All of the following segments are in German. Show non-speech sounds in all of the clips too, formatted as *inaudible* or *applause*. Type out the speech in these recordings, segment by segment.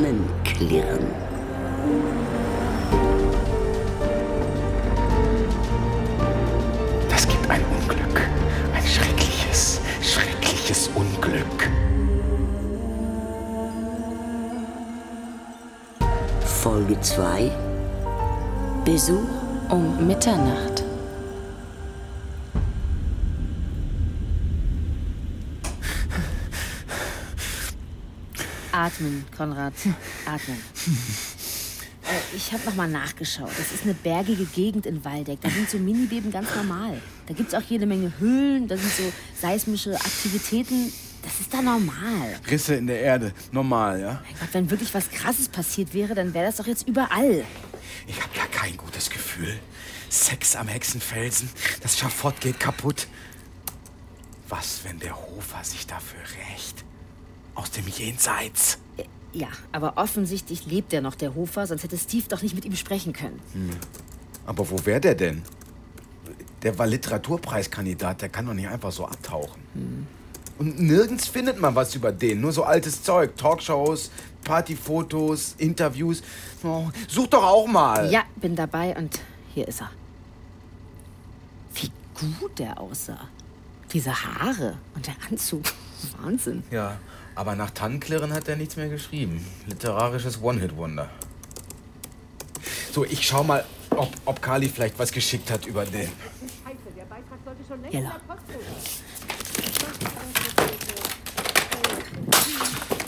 Tannenklirren. Das gibt ein Unglück. Ein schreckliches, schreckliches Unglück. Folge 2 Besuch um Mitternacht. Atmen, Konrad. Atmen. Äh, ich habe nochmal nachgeschaut. Das ist eine bergige Gegend in Waldeck. Da sind so Minibeben ganz normal. Da gibt es auch jede Menge Höhlen, da sind so seismische Aktivitäten. Das ist da normal. Risse in der Erde, normal, ja? Mein Gott, wenn wirklich was Krasses passiert wäre, dann wäre das doch jetzt überall. Ich habe ja kein gutes Gefühl. Sex am Hexenfelsen, das Schafott geht kaputt. Was, wenn der Hofer sich dafür rächt? Aus dem Jenseits. Ja, aber offensichtlich lebt er noch, der Hofer, sonst hätte Steve doch nicht mit ihm sprechen können. Aber wo wäre der denn? Der war Literaturpreiskandidat, der kann doch nicht einfach so abtauchen. Und nirgends findet man was über den, nur so altes Zeug. Talkshows, Partyfotos, Interviews. Oh, such doch auch mal. Ja, bin dabei und hier ist er. Wie gut der aussah. Diese Haare und der Anzug. *laughs* Wahnsinn. Ja, aber nach Tannenklirren hat er nichts mehr geschrieben. Literarisches One-Hit-Wonder. So, ich schau mal, ob, ob Kali vielleicht was geschickt hat über den. Jella.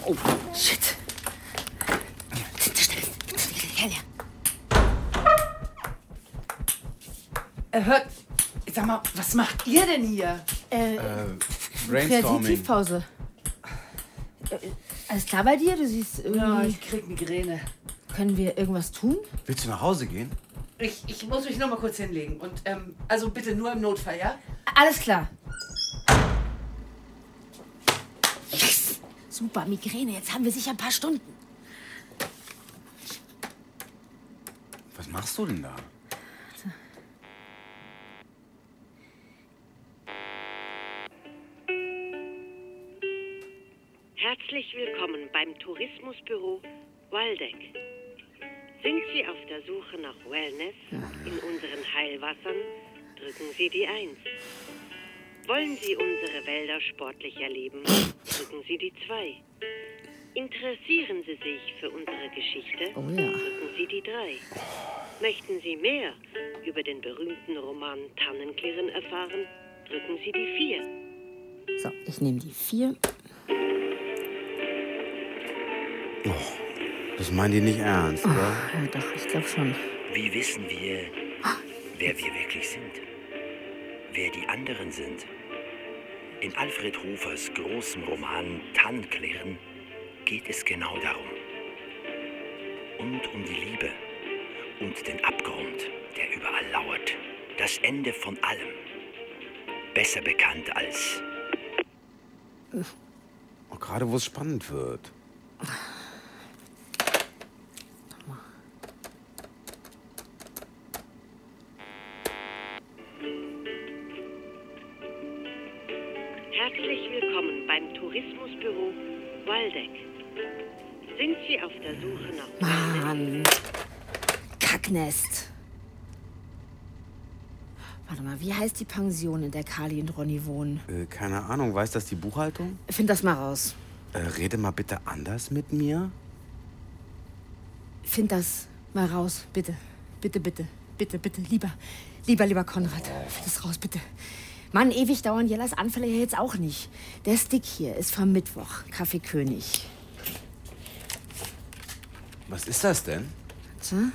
Oh, shit. Her. Äh, hört, sag mal, was macht ihr denn hier? Äh, Brainstorming. Kreativpause. Äh, Alles klar bei dir? Du siehst irgendwie... Ja, ich krieg Migräne. Können wir irgendwas tun? Willst du nach Hause gehen? Ich, ich muss mich noch mal kurz hinlegen. Und, ähm, also bitte nur im Notfall, ja? Alles klar. Yes! Super, Migräne. Jetzt haben wir sicher ein paar Stunden. Was machst du denn da? Herzlich willkommen beim Tourismusbüro Waldeck. Sind Sie auf der Suche nach Wellness in unseren Heilwassern? Drücken Sie die 1. Wollen Sie unsere Wälder sportlich erleben? Drücken Sie die 2. Interessieren Sie sich für unsere Geschichte? Oh ja. Drücken Sie die 3. Möchten Sie mehr über den berühmten Roman Tannenklirren erfahren? Drücken Sie die 4. So, ich nehme die vier. Das meinen die nicht ernst, oder? Ja, doch, ich glaube schon. Wie wissen wir, wer wir wirklich sind? Wer die anderen sind? In Alfred Hofers großem Roman Tannenklirren geht es genau darum. Und um die Liebe und den Abgrund, der überall lauert. Das Ende von allem. Besser bekannt als Und gerade wo es spannend wird. Kacknest. Warte mal, wie heißt die Pension, in der Kali und Ronny wohnen? Äh, keine Ahnung, weiß das die Buchhaltung? Find das mal raus. Äh, rede mal bitte anders mit mir. Find das mal raus, bitte. Bitte, bitte. Bitte, bitte. Lieber, lieber, lieber Konrad. Find das raus, bitte. Mann, ewig dauern Jellas Anfälle ja jetzt auch nicht. Der Stick hier ist vom Mittwoch. Kaffee König. Was ist das denn? Warte.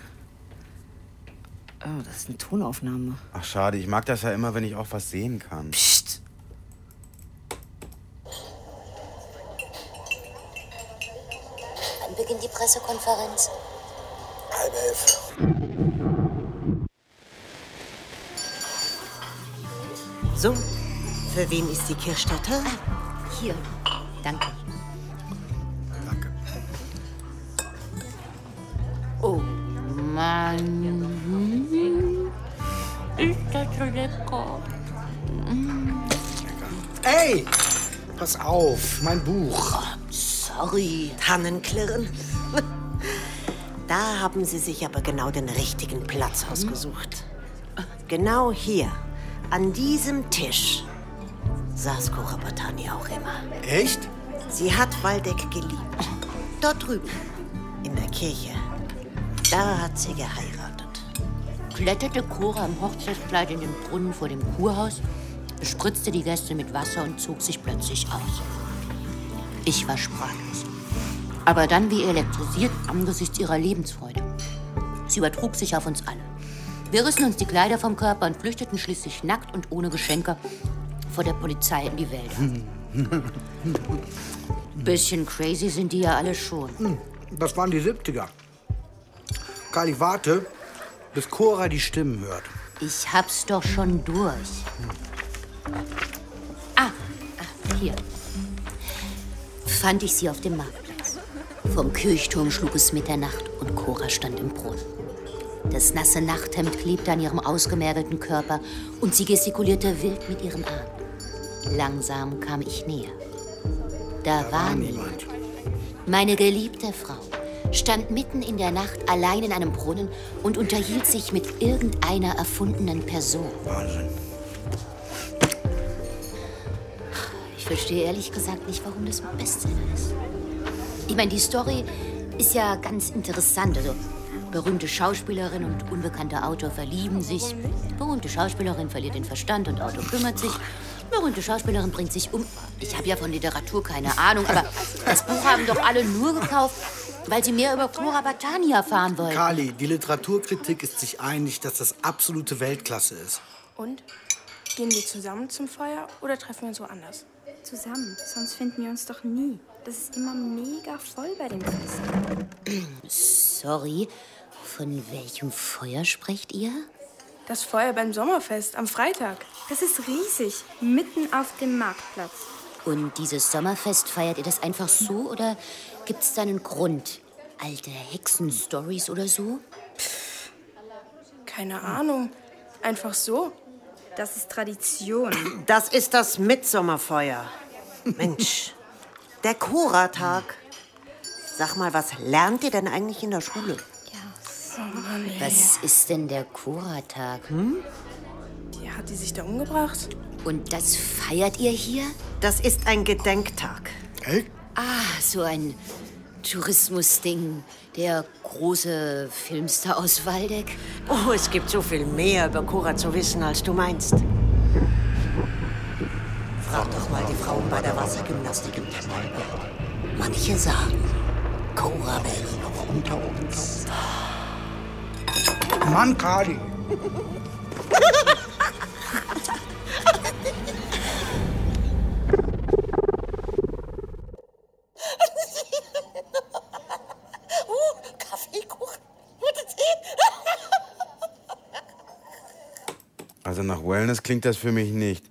Oh, das ist eine Tonaufnahme. Ach, schade, ich mag das ja immer, wenn ich auch was sehen kann. Psst. Wann beginnt die Pressekonferenz? Halb elf. So, für wen ist die Kirchstatter? Hier. Danke. Danke. Oh Mann. Lecker? Ey! Pass auf, mein Buch. Sorry, Tannenklirren. *laughs* Da haben Sie sich aber genau den richtigen Platz ausgesucht. Genau hier, an diesem Tisch, saß Cora Batani auch immer. Echt? Sie hat Waldeck geliebt. Dort drüben, in der Kirche. Da hat sie geheiratet. Kletterte Cora im Hochzeitskleid in den Brunnen vor dem Kurhaus, bespritzte die Gäste mit Wasser und zog sich plötzlich aus. Ich war sprachlos. Aber dann wie elektrisiert angesichts ihrer Lebensfreude. Sie übertrug sich auf uns alle. Wir rissen uns die Kleider vom Körper und flüchteten schließlich nackt und ohne Geschenke vor der Polizei in die Wälder. *laughs* Bisschen crazy sind die ja alle schon. Das waren die 70er. Kali, warte, bis Cora die Stimmen hört. Ich hab's doch schon durch. Ah, ah, hier. Fand ich sie auf dem Marktplatz. Vom Kirchturm schlug es Mitternacht und Cora stand im Brunnen. Das nasse Nachthemd klebte an ihrem ausgemergelten Körper und sie gestikulierte wild mit ihren Armen. Langsam kam ich näher. Da war niemand. Meine geliebte Frau stand mitten in der Nacht allein in einem Brunnen und unterhielt sich mit irgendeiner erfundenen Person. Wahnsinn. Ich verstehe ehrlich gesagt nicht, warum das ein Bestseller ist. Ich meine, die Story ist ja ganz interessant. Also, berühmte Schauspielerin und unbekannter Autor verlieben sich. Berühmte Schauspielerin verliert den Verstand und Autor kümmert sich. Berühmte Schauspielerin bringt sich um. Ich habe ja von Literatur keine Ahnung, aber das Buch haben doch alle nur gekauft, weil sie mehr über Cora Batani erfahren wollten. Kali, die Literaturkritik ist sich einig, dass das absolute Weltklasse ist. Und? Gehen wir zusammen zum Feuer oder treffen wir uns woanders? Zusammen, sonst finden wir uns doch nie. Das ist immer mega voll bei dem Fest. Sorry, von welchem Feuer sprecht ihr? Das Feuer beim Sommerfest am Freitag. Das ist riesig, mitten auf dem Marktplatz. Und dieses Sommerfest feiert ihr das einfach so oder gibt's da einen Grund? Alte Hexen-Stories oder so? Keine Ahnung. Einfach so. Das ist Tradition. Das ist das Mitsommerfeuer. Mensch, der Cora-Tag. Sag mal, was lernt ihr denn eigentlich in der Schule? Was ist denn der Cora-Tag? Hm? Ja, hat die sich da umgebracht? Und das feiert ihr hier? Das ist ein Gedenktag. Echt? Ah, so ein Tourismusding. Der große Filmstar aus Waldeck. Oh, es gibt so viel mehr über Cora zu wissen, als du meinst. Frag doch mal die Frauen bei der Wassergymnastik im Thermalbad. Manche sagen, Cora wäre noch unter uns. Mann, Kali. Wellness klingt das für mich nicht.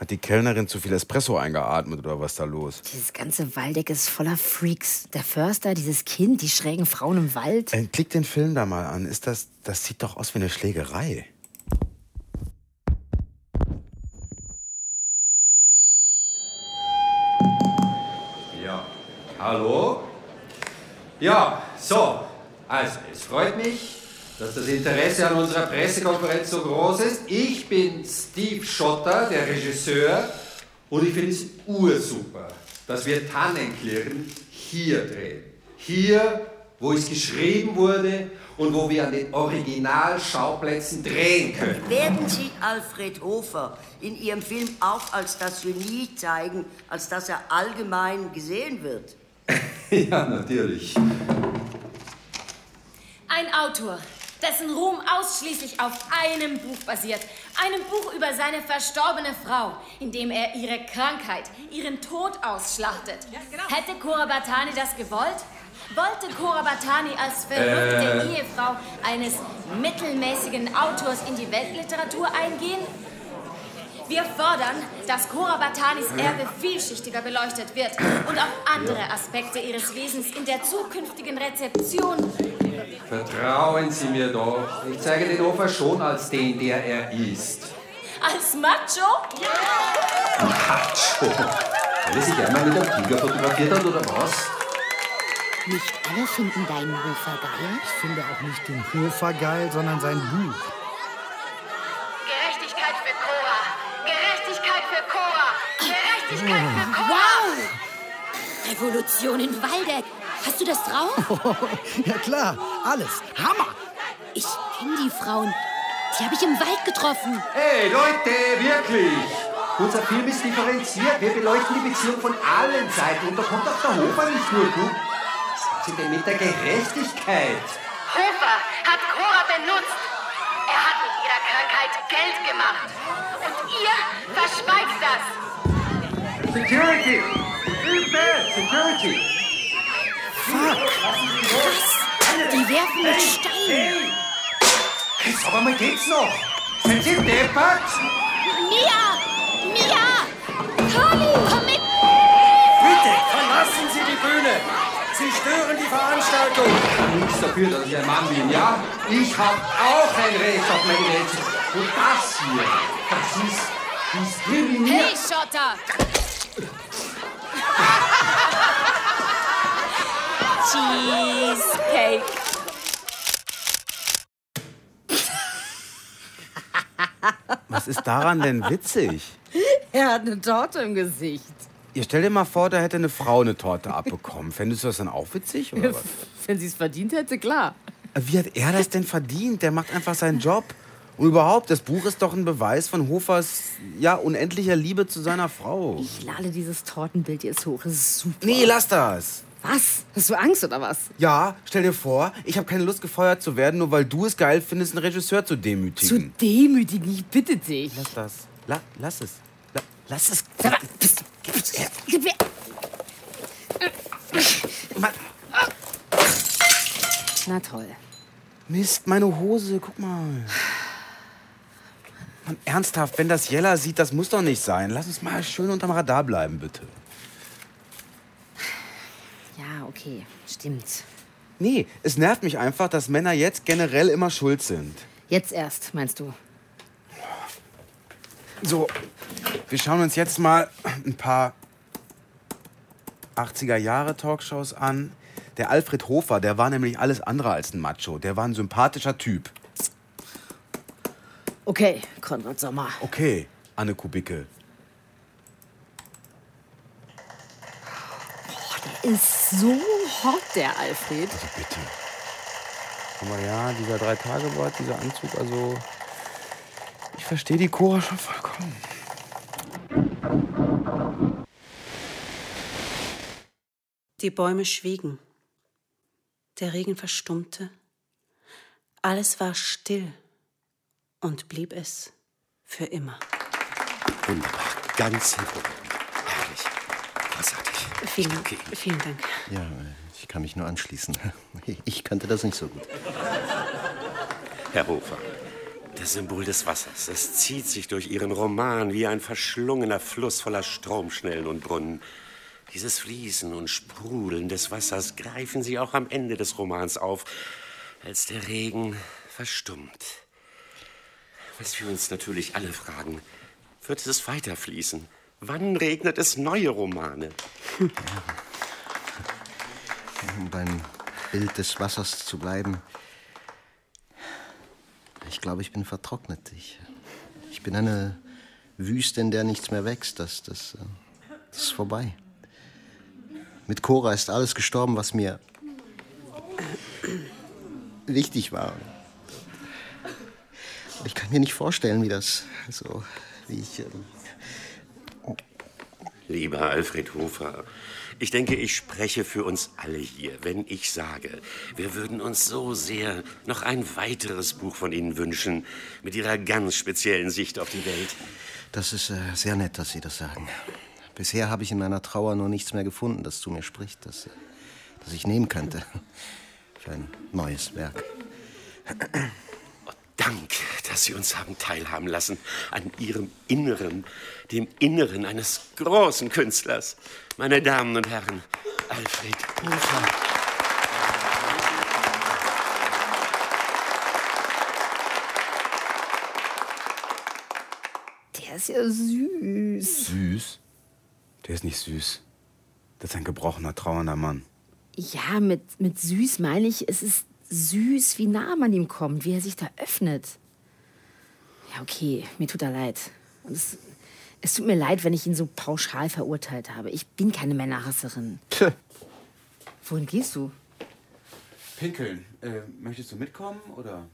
Hat die Kellnerin zu viel Espresso eingeatmet oder was da los? Dieses ganze Waldeck ist voller Freaks. Der Förster, dieses Kind, die schrägen Frauen im Wald. Äh, klick den Film da mal an. Ist das, das sieht doch aus wie eine Schlägerei. Ja, hallo? Ja, so. Also, es freut mich, dass das Interesse an unserer Pressekonferenz so groß ist. Ich bin Steve Schotter, der Regisseur, und ich finde es ursuper, dass wir Tannenklirren hier drehen. Hier, wo es geschrieben wurde und wo wir an den Originalschauplätzen drehen können. Werden Sie Alfred Hofer in Ihrem Film auch als das Genie zeigen, als dass er allgemein gesehen wird? *laughs* ja, natürlich. Ein Autor, dessen Ruhm ausschließlich auf einem Buch basiert. Einem Buch über seine verstorbene Frau, in dem er ihre Krankheit, ihren Tod ausschlachtet. Hätte Cora Batani das gewollt? Wollte Cora Batani als verrückte Äh. Ehefrau eines mittelmäßigen Autors in die Weltliteratur eingehen? Wir fordern, dass Cora Batanis Erbe vielschichtiger beleuchtet wird und auch andere Aspekte ihres Wesens in der zukünftigen Rezeption Vertrauen Sie mir doch. Ich zeige den Hofer schon als den, der er ist. als Macho? Macho. Weil er sich einmal mit einem Tiger fotografiert hat, oder was? Nicht alle finden deinen Hofer geil. Ich finde auch nicht den Hofer geil, sondern sein Buch. Gerechtigkeit für Cora! Gerechtigkeit für Cora! Gerechtigkeit für Cora! Wow! Revolution in Waldeck. Hast du das drauf? *laughs* ja klar, alles. Hammer! Ich kenne die Frauen. Die habe ich im Wald getroffen. Hey Leute, wirklich! Unser Film ist differenziert. Wir beleuchten die Beziehung von allen Seiten. Und da kommt auch der Hofer nicht nur gut. Was sind denn mit der Gerechtigkeit? Hofer hat Cora benutzt. Er hat mit ihrer Krankheit Geld gemacht. Und ihr verschweigt das. Security! Hilfe! Security! Was? Die werfen mit Steinen. Jetzt aber mal geht's noch! Sind Sie deppert? Mia! Mia! Kali! Komm mit! Bitte, verlassen Sie die Bühne! Sie stören die Veranstaltung! Nichts dafür, dass ich ein Mann bin, ja? Ich hab auch ein Recht auf meine Welt. Und das hier, das ist diskriminiert. Hey, Schotter! Cheesecake. Was ist daran denn witzig? Er hat eine Torte im Gesicht. Ihr stellt dir mal vor, da hätte eine Frau eine Torte abbekommen. Fändest du das dann auch witzig? Oder was? *laughs* Wenn sie es verdient hätte, klar. Wie hat er das denn verdient? Der macht einfach seinen Job. Und überhaupt, das Buch ist doch ein Beweis von Hofers ja, unendlicher Liebe zu seiner Frau. Ich lade dieses Tortenbild jetzt hoch. Es ist super. Nee, lass das. Was? Hast du Angst oder was? Ja, stell dir vor, ich habe keine Lust, gefeuert zu werden, nur weil du es geil findest, einen Regisseur zu Zu demütigen. demütigen, ich bitte dich. Lass das. La lass es. La lass es. Sag mal, bist, bist, gib mir. Na toll. Mist, meine Hose, guck mal. Mann, ernsthaft, wenn das Jella sieht, das muss doch nicht sein. Lass uns mal schön unterm Radar bleiben, bitte. Ja, okay, stimmt. Nee, es nervt mich einfach, dass Männer jetzt generell immer schuld sind. Jetzt erst, meinst du? So, wir schauen uns jetzt mal ein paar 80er Jahre Talkshows an. Der Alfred Hofer, der war nämlich alles andere als ein Macho. Der war ein sympathischer Typ. Okay, Konrad Sommer. Okay, Anne Kubicke. Ist so hot, der Alfred. Bitte. Aber ja, dieser Drei-Tage-Bart, dieser Anzug, also. Ich verstehe die Cora schon vollkommen. Die Bäume schwiegen. Der Regen verstummte. Alles war still und blieb es für immer. Wunderbar, ganz hervorragend. Vielen, Ihnen. vielen Dank. Ja, ich kann mich nur anschließen. *laughs* Ich kannte das nicht so gut. Herr Hofer, das Symbol des Wassers, es zieht sich durch Ihren Roman wie ein verschlungener Fluss voller Stromschnellen und Brunnen. Dieses Fließen und Sprudeln des Wassers greifen Sie auch am Ende des Romans auf, als der Regen verstummt. Was wir uns natürlich alle fragen, wird es weiterfließen? Wann regnet es neue Romane? Um beim Bild des Wassers zu bleiben. Ich glaube, ich bin vertrocknet. Ich, ich bin eine Wüste, in der nichts mehr wächst. Das, das, äh, das ist vorbei. Mit Cora ist alles gestorben, was mir wichtig war. Ich kann mir nicht vorstellen, wie das so, wie ich. Lieber Alfred Hofer, ich denke, ich spreche für uns alle hier, wenn ich sage, wir würden uns so sehr noch ein weiteres Buch von Ihnen wünschen, mit Ihrer ganz speziellen Sicht auf die Welt. Das ist äh, sehr nett, dass Sie das sagen. Bisher habe ich in meiner Trauer nur nichts mehr gefunden, das zu mir spricht, das, äh, das ich nehmen könnte *laughs* für ein neues Werk. Dank, dass Sie uns haben teilhaben lassen an Ihrem Inneren, dem Inneren eines großen Künstlers. Meine Damen und Herren, Alfred Hofer. Der ist ja süß. Süß? Der ist nicht süß. Das ist ein gebrochener, trauernder Mann. Ja, mit, mit süß meine ich, es ist süß, wie nah man ihm kommt, wie er sich da öffnet. Ja, okay, mir tut er leid. Und es, es tut mir leid, wenn ich ihn so pauschal verurteilt habe. Ich bin keine Männerhasserin. Wohin gehst du? Pinkeln. Äh, möchtest du mitkommen oder?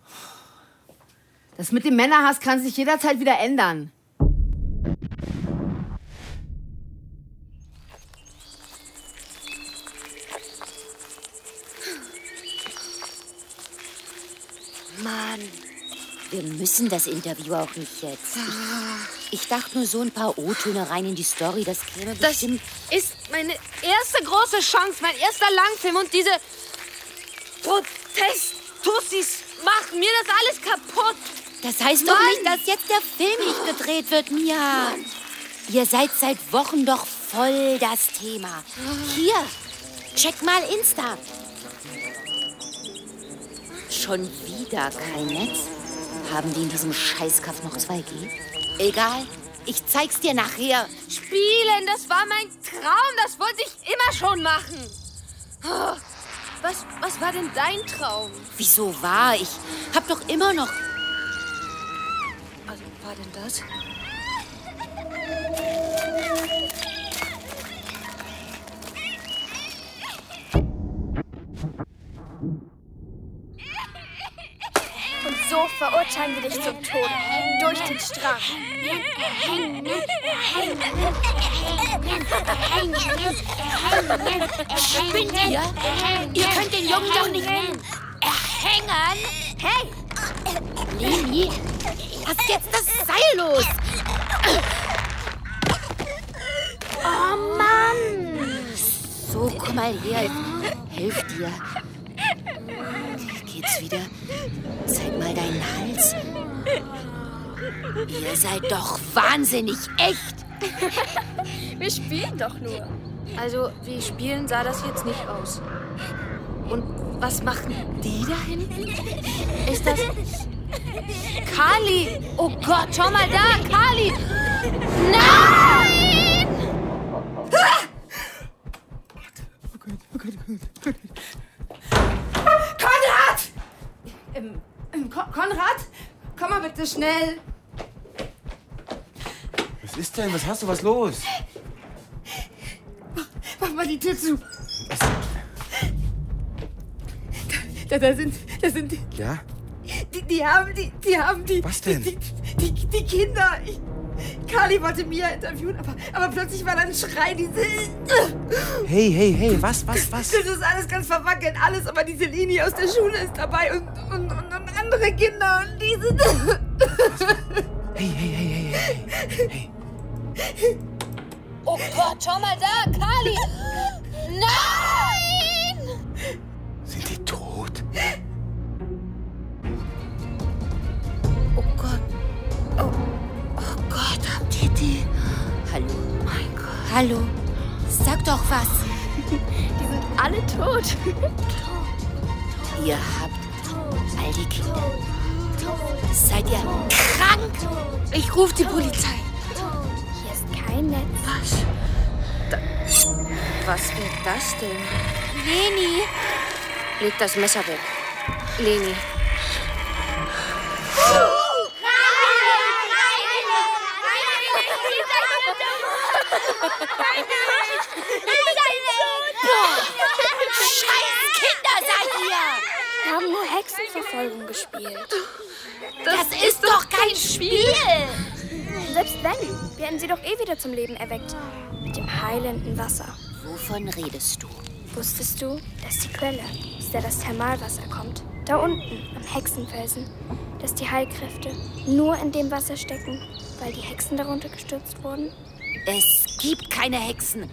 Das mit dem Männerhass kann sich jederzeit wieder ändern. Mann, wir müssen das Interview auch nicht jetzt. Ich, ich dachte nur so ein paar O-Töne rein in die Story, das käme Das bestimmt... ist meine erste große Chance, mein erster Langfilm und diese Protest-Tussis machen mir das alles kaputt. Das heißt doch Mann! nicht, dass jetzt der Film nicht gedreht wird, Mia. Ihr seid seit Wochen doch voll das Thema. Hier, check mal Insta. Schon wieder kein Netz? Haben die in diesem Scheißkaff noch 2G? Egal, ich zeig's dir nachher. Spielen, das war mein Traum, das wollte ich immer schon machen. Oh, Was, was war denn dein Traum? Wieso war ich? Hab doch immer noch. Also, war denn das? So verurteilen wir dich zum Tod. Durch den Strang. Spinnt ihr? Ihr könnt den Jungen doch nicht erhängen. Hey! Leni, lass jetzt das Seil los. Oh Mann! So, komm mal her. Hilf dir. Geht's wieder? Zeig mal deinen Hals. Ihr seid doch wahnsinnig echt. *laughs* Wir spielen doch nur. Also, wie spielen sah das jetzt nicht aus. Und was machen die da hinten? Ist das. Kali! Oh Gott, schau mal da, Kali! Nein! Konrad! Ähm, ähm, Kon Konrad? Komm mal bitte schnell. Was ist denn? Was hast du? Was los? Mach mal die Tür zu. Da, da sind, da sind, die, Ja? die, die haben, die, die haben die. Was denn? Die, die, die, die Kinder. Ich, Kali wollte Mia interviewen, aber, aber plötzlich war da ein Schrei, diese. Hey, hey, hey, was, was, was? Das ist alles ganz verwackelt, alles, aber diese Linie aus der Schule ist dabei und, und, und andere Kinder und die sind. Hey, hey, hey, hey, hey, hey. Oh Gott, schau mal da, Kali! Nein! Sind die tot? Oh Gott. Oh, oh Gott, habt ihr die? Hallo. Mein Gott. Hallo. Sag doch was. *laughs* Die sind alle tot. Ihr habt all die Kinder. Seid ihr krank? Ich rufe die Polizei. Hier ist kein Netz. Was? Da, was wird das denn? Leni. Leg das Messer weg. Leni. Scheiß Kinder seid ihr! Wir haben nur Hexenverfolgung gespielt. Das, ist doch kein Spiel! Selbst wenn, werden sie doch eh wieder zum Leben erweckt. Mit dem heilenden Wasser. Wovon redest du? Wusstest du, dass die Quelle, aus der das Thermalwasser kommt, da unten am Hexenfelsen, dass die Heilkräfte nur in dem Wasser stecken, weil die Hexen darunter gestürzt wurden? Es gibt keine Hexen.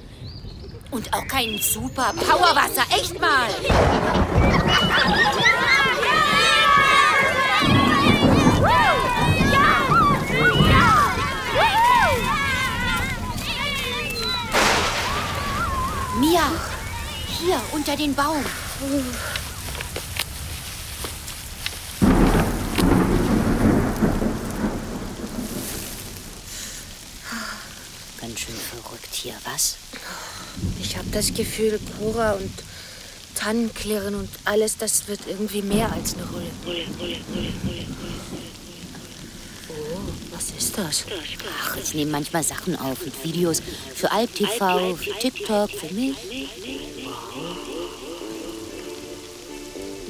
Und auch kein super Powerwasser. Echt mal! Mia, hier unter den Baum. Ganz schön verrückt hier, was? Das Gefühl, Cora und Tannenklirren und alles, das wird irgendwie mehr als eine Rolle. Oh, was ist das? Ach, ich nehme manchmal Sachen auf mit Videos für Alp TV, für TikTok, für mich.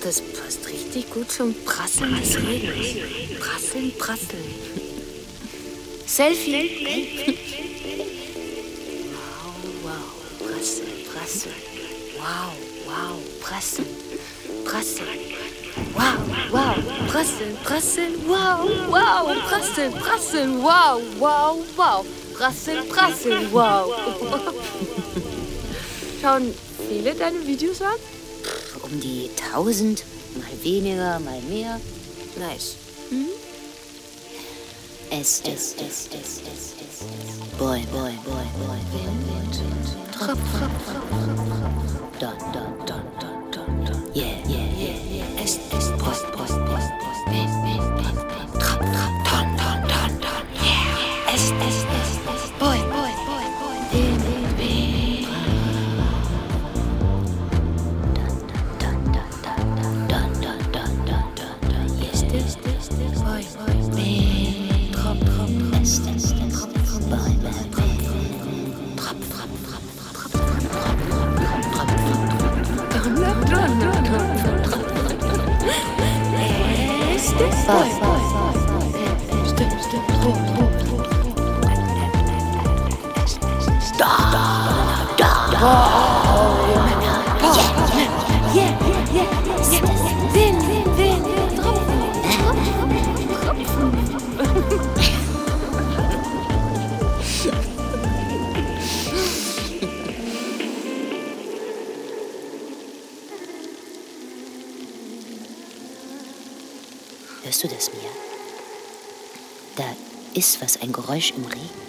Das passt richtig gut zum Prasseln des Regens. Prasseln, prasseln. *laughs* Selfie. wow, *laughs* prasseln. Wow, wow, prasseln, prasseln. Wow, wow, prasseln, prasseln. Wow, wow, prasseln, prasseln. Wow, wow, wow. Prasseln, prasseln. Wow. *laughs* Schauen viele deine Videos an? Um die 1000, mal weniger, mal mehr. Nice. Es, es, es, es, es, es. Bäume, Wind, Tropfen, Don, Don, Don, Don, Don, Yeah, yeah, yeah, yeah. Es ist Post, Post, Post, Post, Post, Post, Post, Post. Stop. Stop! Da ist was, ein Geräusch im Regen.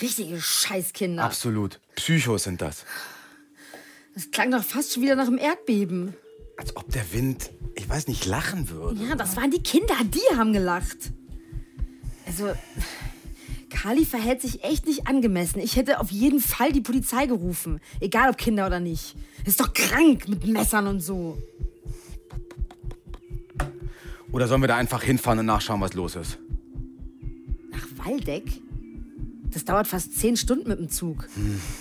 Richtige Scheißkinder. Absolut. Psychos sind das. Das klang doch fast schon wieder nach einem Erdbeben. Als ob der Wind, ich weiß nicht, lachen würde. Ja, das waren die Kinder, die haben gelacht. Also, Kali verhält sich echt nicht angemessen. Ich hätte auf jeden Fall die Polizei gerufen. Egal ob Kinder oder nicht. Ist doch krank mit Messern und so. Oder sollen wir da einfach hinfahren und nachschauen, was los ist? Nach Waldeck? Das dauert fast zehn Stunden mit dem Zug.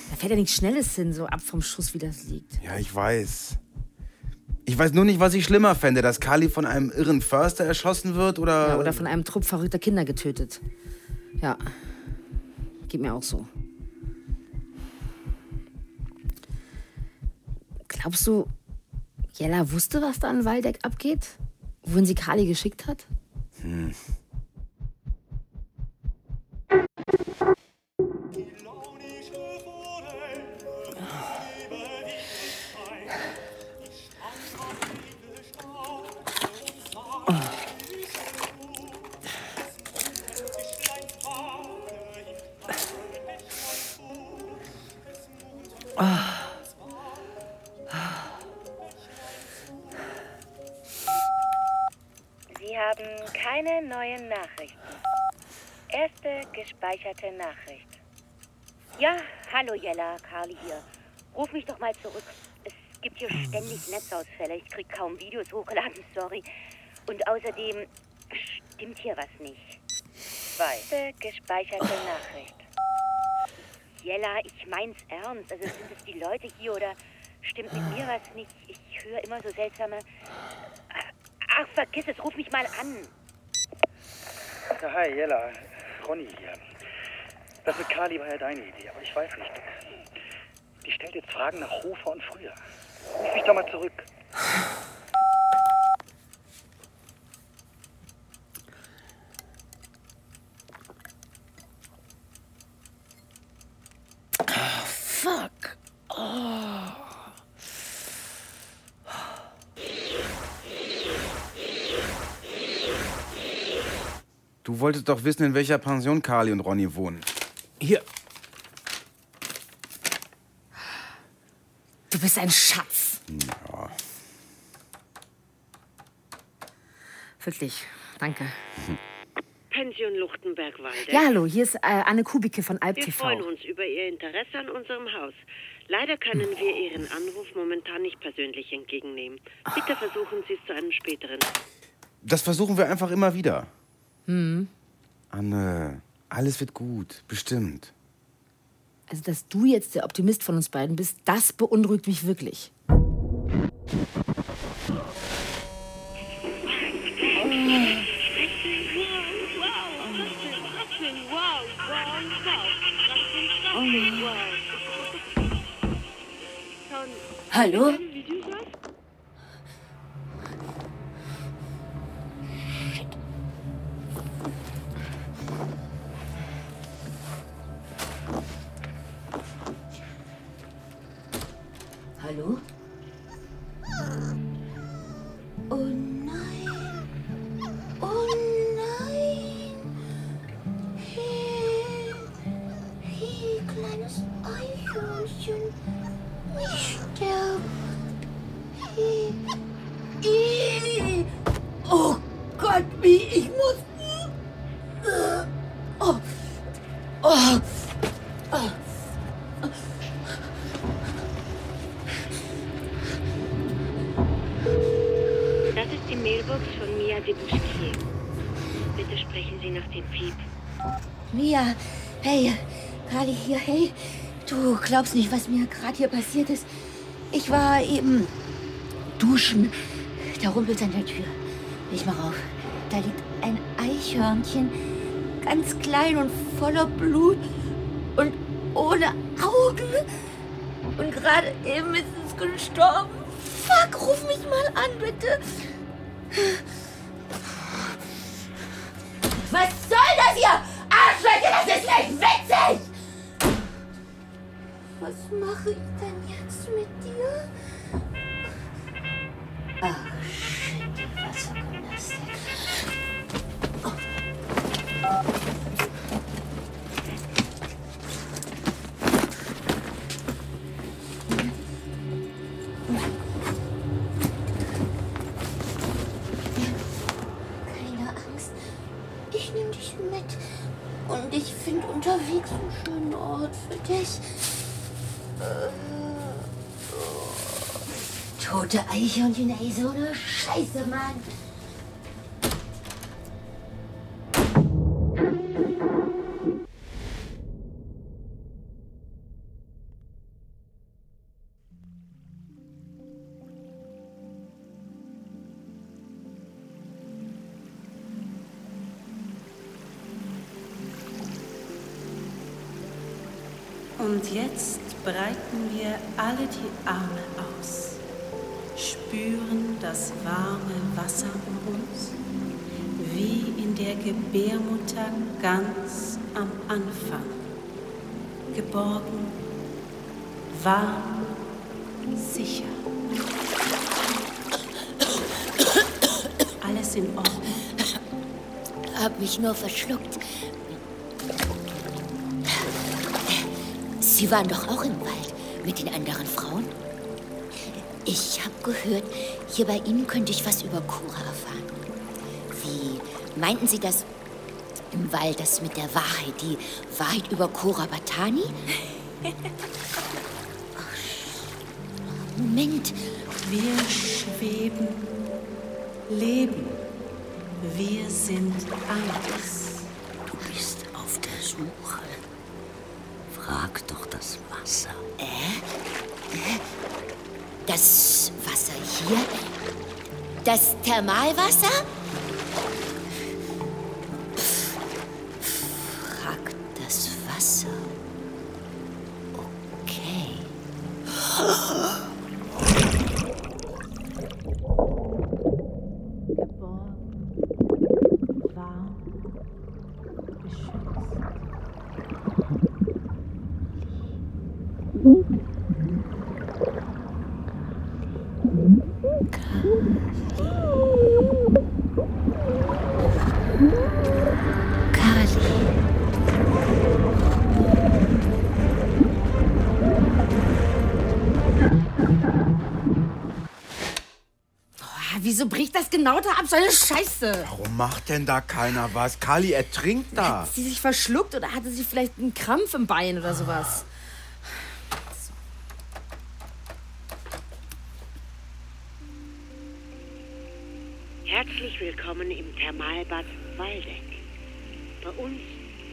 Da fährt ja nichts Schnelles hin, so ab vom Schuss, wie das liegt. Ja, ich weiß. Ich weiß nur nicht, was ich schlimmer fände, dass Kali von einem irren Förster erschossen wird oder. Ja, oder von einem Trupp verrückter Kinder getötet. Ja. Geht mir auch so. Glaubst du, Jella wusste, was da an Waldeck abgeht? Wohin sie Kali geschickt hat? Hm. Gespeicherte Nachricht. Ja, hallo Jella, Carly hier. Ruf mich doch mal zurück. Es gibt hier ständig Netzausfälle. Ich krieg kaum Videos hochgeladen, *laughs* sorry. Und außerdem stimmt hier was nicht. Zweite gespeicherte Nachricht. Jella, ich mein's ernst. Also sind es die Leute hier oder stimmt mit mir was nicht? Ich höre immer so seltsame. Ach, vergiss es, ruf mich mal an. Ja, hi, Jella. Ronny hier. Das mit Kali war ja deine Idee, aber ich weiß nicht. Die stellt jetzt Fragen nach Hofer und früher. Ruf mich doch mal zurück. Fuck. Oh. Du wolltest doch wissen, in welcher Pension Kali und Ronny wohnen. Hier. Du bist ein Schatz. Ja. Wirklich. Danke. Pension Luchtenberg-Waldeck. Ja, hallo, hier ist äh, Anne Kubicke von Alp Wir freuen uns über Ihr Interesse an unserem Haus. Leider können wir Ihren Anruf momentan nicht persönlich entgegennehmen. Bitte versuchen Sie es zu einem späteren. Das versuchen wir einfach immer wieder. Hm. Anne, alles wird gut. Bestimmt. Also, dass du jetzt der Optimist von uns beiden bist, das beunruhigt mich wirklich. Hallo? Hallo? Glaubst nicht, was mir gerade hier passiert ist. Ich war eben duschen. Da rumpelt an der Tür. Ich mach auf. Da liegt ein Eichhörnchen, ganz klein und voller Blut und ohne Augen. Und gerade eben ist es gestorben. Fuck, ruf mich mal an, bitte. Ach, shit, Tote Eichhörnchen, ey, so eine Scheiße, Mann. Und jetzt breiten wir alle die Arme Gebärmutter ganz am Anfang. Geborgen, warm, sicher. Alles in Ordnung. Hab mich nur verschluckt. Sie waren doch auch im Wald mit den anderen Frauen? Ich habe gehört, hier bei Ihnen könnte ich was über Kura erfahren. Wie meinten Sie das im Wald, das mit der Wahrheit, die Wahrheit über Kura Batani? Moment. Wir schweben, leben. Wir sind eins. Du bist auf der Suche. Frag doch das Wasser. Äh? Das Wasser hier? Das Thermalwasser? Wieso bricht das genau da ab? So eine Scheiße. Warum macht denn da keiner was? Kali ertrinkt da. Hat sie sich verschluckt oder hatte sie vielleicht einen Krampf im Bein oder sowas? Herzlich willkommen im Thermalbad Waldeck. Bei uns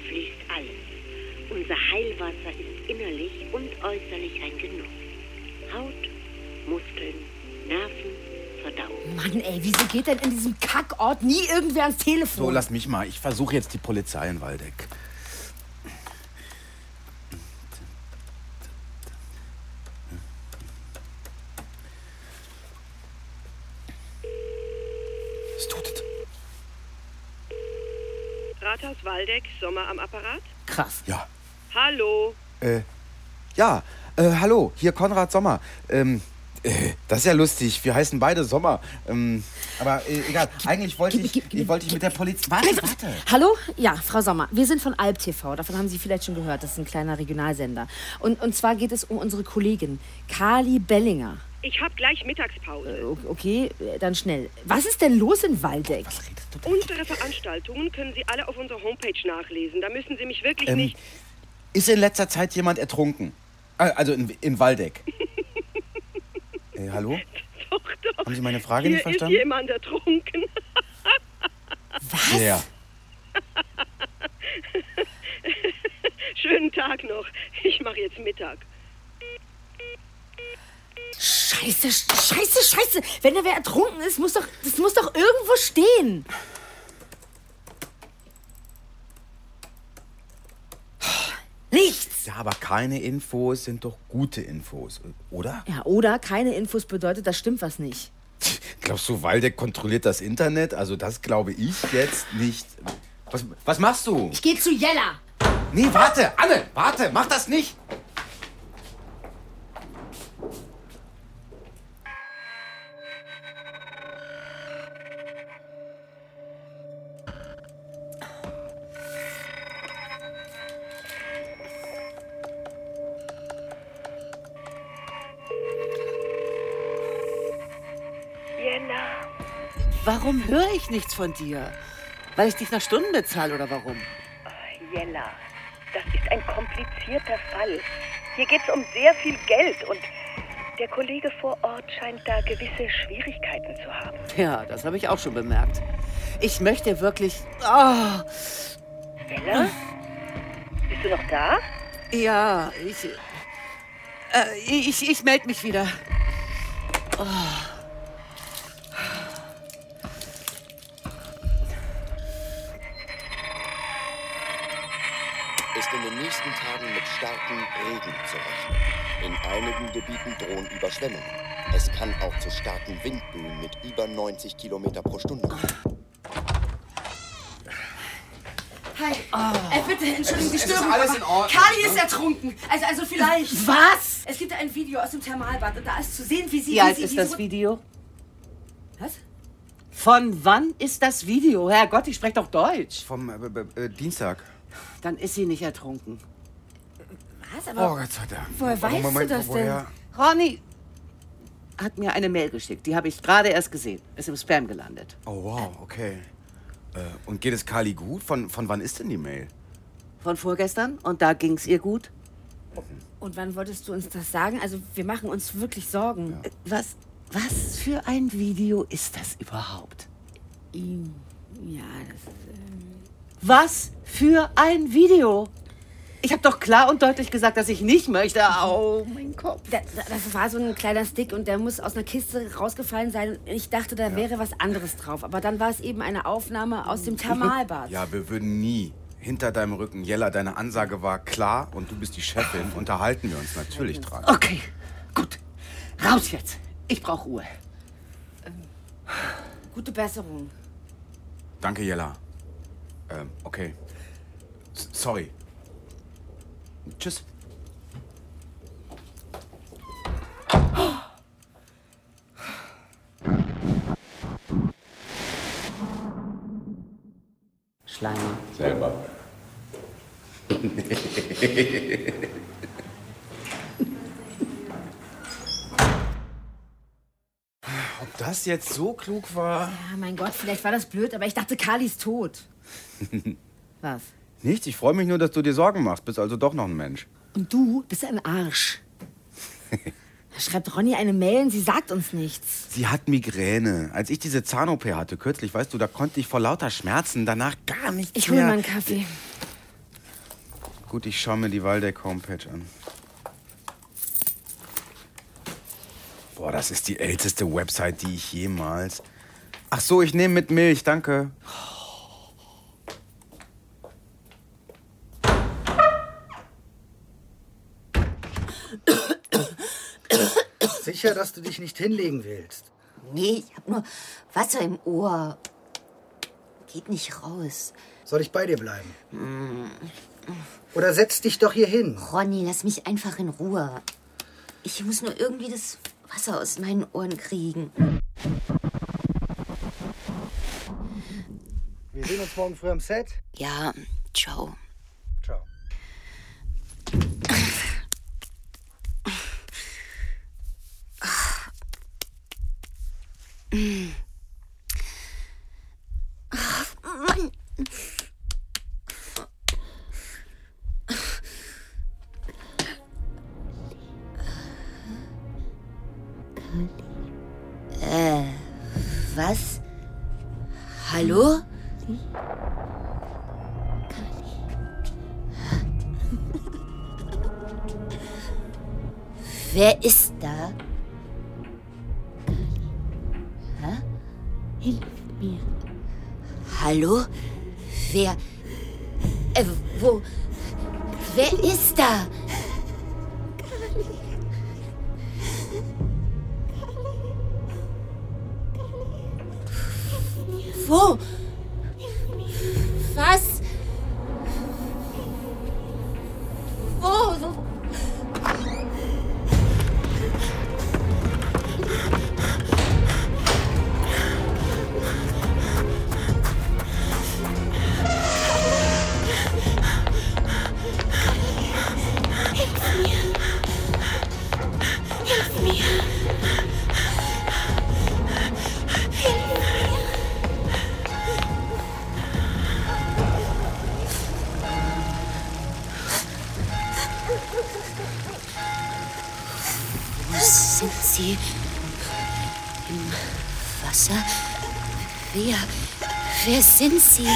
fließt alles. Unser Heilwasser ist innerlich und äußerlich ein Genuss. Haut, Muskeln, Nerven, Verdauung. Mann, ey, wieso geht denn in diesem Kackort nie irgendwer ans Telefon? So, lass mich mal. Ich versuche jetzt die Polizei in Waldeck. Es tut es. Rathaus Waldeck, Sommer am Apparat? Krass. Ja. Hallo. Äh, ja, äh, hallo, hier Konrad Sommer. Ähm, äh, das ist ja lustig. Wir heißen beide Sommer. Ähm, aber äh, egal. Eigentlich wollte ich, ich, wollte ich mit der Polizei. Warte, warte. Hallo? Ja, Frau Sommer. Wir sind von Alp TV. Davon haben Sie vielleicht schon gehört. Das ist ein kleiner Regionalsender. Und, und zwar geht es um unsere Kollegin Kali Bellinger. Ich habe gleich Mittagspause. O- Okay, äh, dann schnell. Was ist denn los in Waldeck? Unsere Veranstaltungen können Sie alle auf unserer Homepage nachlesen. Da müssen Sie mich wirklich Ähm, nicht. Ist in letzter Zeit jemand ertrunken? Äh, Also in, in Waldeck. *laughs* äh, hallo? Doch, doch. Haben Sie meine Frage Hier nicht verstanden? ist jemand ertrunken. Was? Wer? *laughs* Schönen Tag noch. Ich mache jetzt Mittag. Scheiße, scheiße, scheiße. Wenn da wer ertrunken ist, muss doch, das muss doch irgendwo stehen. Nichts. Ja, aber keine Infos sind doch gute Infos, oder? Ja, oder keine Infos bedeutet, da stimmt was nicht. Glaubst du, Waldeck kontrolliert das Internet? Also das glaube ich jetzt nicht. Was, was machst du? Ich gehe zu Jella. Nee, warte, Anne, warte, mach das nicht. Warum höre ich nichts von dir? Weil ich dich nach Stunden bezahle oder warum? Jella, das ist ein komplizierter Fall. Hier geht es um sehr viel Geld und der Kollege vor Ort scheint da gewisse Schwierigkeiten zu haben. Ja, das habe ich auch schon bemerkt. Ich möchte wirklich. Oh, Jella? Bist du noch da? ja, ich. Äh, ich ich melde mich wieder. Oh. Nächsten Tagen mit starkem Regen zu rechnen. In einigen Gebieten drohen Überschwemmungen. Es kann auch zu starken Windböen mit über 90 Kilometer pro Stunde kommen. Hi. Äh, bitte, entschuldigen die ist Störung. alles in Ordnung, Kali ne? ist ertrunken. Also, also vielleicht. Was? Es gibt ein Video aus dem Thermalbad und da ist zu sehen, wie sie. Wie wie alt sie, ist wie das Video? Was? Von wann ist das Video? Herrgott, ich spreche doch Deutsch. Vom äh, äh, äh, Dienstag. Dann ist sie nicht ertrunken. Was? Oh, Gott sei Dank. Woher weißt du Moment, das denn? woher? Ronny hat mir eine Mail geschickt. Die habe ich gerade erst gesehen. Ist im Spam gelandet. Oh, wow, okay. Äh, und geht es Kali gut? Von, von wann ist denn die Mail? Von vorgestern. Und da ging es ihr gut. Und wann wolltest du uns das sagen? Also, wir machen uns wirklich Sorgen. Was, was für ein Video ist das überhaupt? Ja, das ist. ähm, Was für ein Video? Ich habe doch klar und deutlich gesagt, dass ich nicht möchte. Au, mein Kopf. Da, da, das war so ein kleiner Stick und der muss aus einer Kiste rausgefallen sein. Ich dachte, da wäre was anderes drauf. Aber dann war es eben eine Aufnahme aus dem *laughs* Thermalbad. Ja, wir würden nie hinter deinem Rücken. Jella, deine Ansage war klar und du bist die Chefin. Unterhalten wir uns natürlich dran. Okay, gut. Raus jetzt. Ich brauche Ruhe. Gute Besserung. Danke, Jella. Ähm, okay. S sorry. Tschüss. Schleimer. Selber. *laughs* Ob das jetzt so klug war. Ja, mein Gott, vielleicht war das blöd, aber ich dachte, Kali ist tot. *laughs* Was? Nichts, ich freue mich nur, dass du dir Sorgen machst. Bist also doch noch ein Mensch. Und du bist ein Arsch. *laughs* Da schreibt Ronny eine Mail und sie sagt uns nichts. Sie hat Migräne. Als ich diese Zahn-OP hatte kürzlich, weißt du, da konnte ich vor lauter Schmerzen danach gar nichts Ich hole mehr... mal einen Kaffee. Gut, ich schaue mir die Waldeck-Homepage an. Boah, das ist die älteste Website, die ich jemals... Ach so, ich nehme mit Milch, danke. Sicher, dass du dich nicht hinlegen willst. Nee, ich hab nur Wasser im Ohr. Geht nicht raus. Soll ich bei dir bleiben? Mm. Oder setz dich doch hier hin. Ronny, lass mich einfach in Ruhe. Ich muss nur irgendwie das Wasser aus meinen Ohren kriegen. Wir sehen uns morgen früh am Set. Ja, ciao. Ciao. Was? Hallo? Wer ist Wer? Sind Sie? Im Wasser? Wer? Wer sind Sie?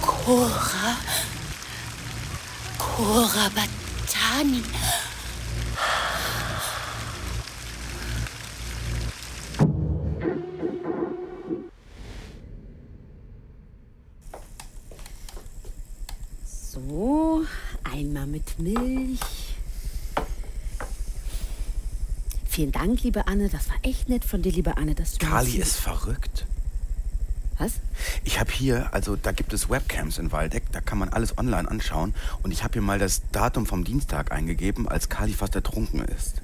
Cora? Cora Batani? So, einmal mit Milch. Vielen Dank, liebe Anne. Das war echt nett von dir, liebe Anne. Dass du Kali ist verrückt. Was? Ich habe hier, also da gibt es Webcams in Waldeck, da kann man alles online anschauen. Und ich habe hier mal das Datum vom Dienstag eingegeben, als Kali fast ertrunken ist.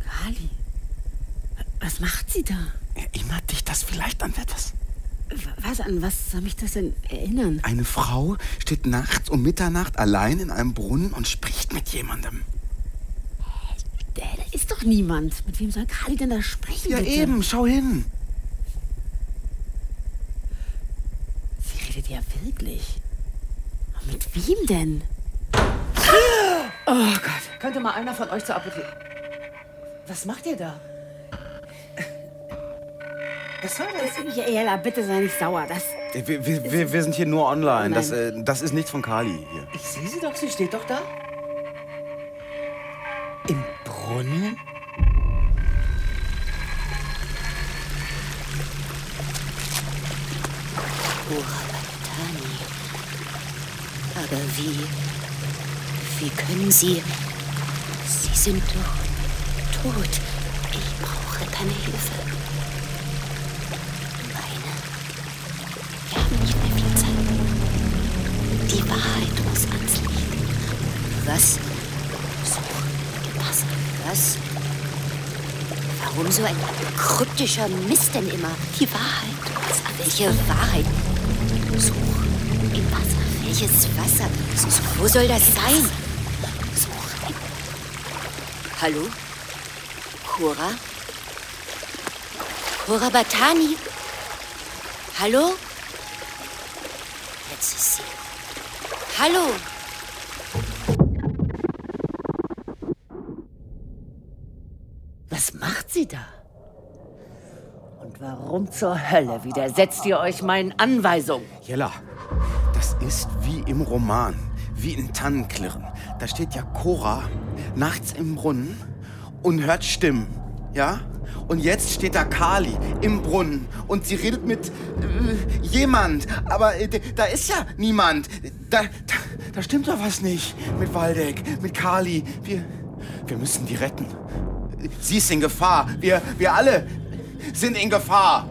Kali? Was macht sie da? Erinnert dich das vielleicht an etwas? Was, an was soll mich das denn erinnern? Eine Frau steht nachts um Mitternacht allein in einem Brunnen und spricht mit jemandem. Da ist doch niemand. Mit wem soll Kali denn da sprechen? Ja, bitte? eben, schau hin. Sie redet ja wirklich. Aber Mit wem denn? Oh Gott. Könnte mal einer von euch zur Apotheke. Was macht ihr da? Was soll das? Ja, Ella, bitte sei nicht sauer. Das. Wir, wir, wir, wir sind hier nur online. Das, äh, das ist nichts von Kali hier. Ich sehe sie doch, sie steht doch da. Brunnen? Batani. Aber wie? Wie können Sie? Sie sind doch tot. Ich brauche deine Hilfe. Warum so ein kryptischer Mist denn immer? Die Wahrheit. Welche Wahrheit? Such im Wasser Welches Wasser? Wo soll das sein? Hallo? Cora? Cora Batani? Hallo? Jetzt ist sie. Hallo? Sie da? Und warum zur Hölle widersetzt ihr euch meinen Anweisungen? Jella, das ist wie im Roman, wie in Tannenklirren. Da steht ja Cora nachts im Brunnen und hört Stimmen, ja? Und jetzt steht da Kali im Brunnen und sie redet mit äh, jemand, aber äh, da ist ja niemand. Da, da, da stimmt doch was nicht mit Waldeck, mit Kali. Wir, wir müssen die retten. Sie ist in Gefahr. Wir, wir alle sind in Gefahr.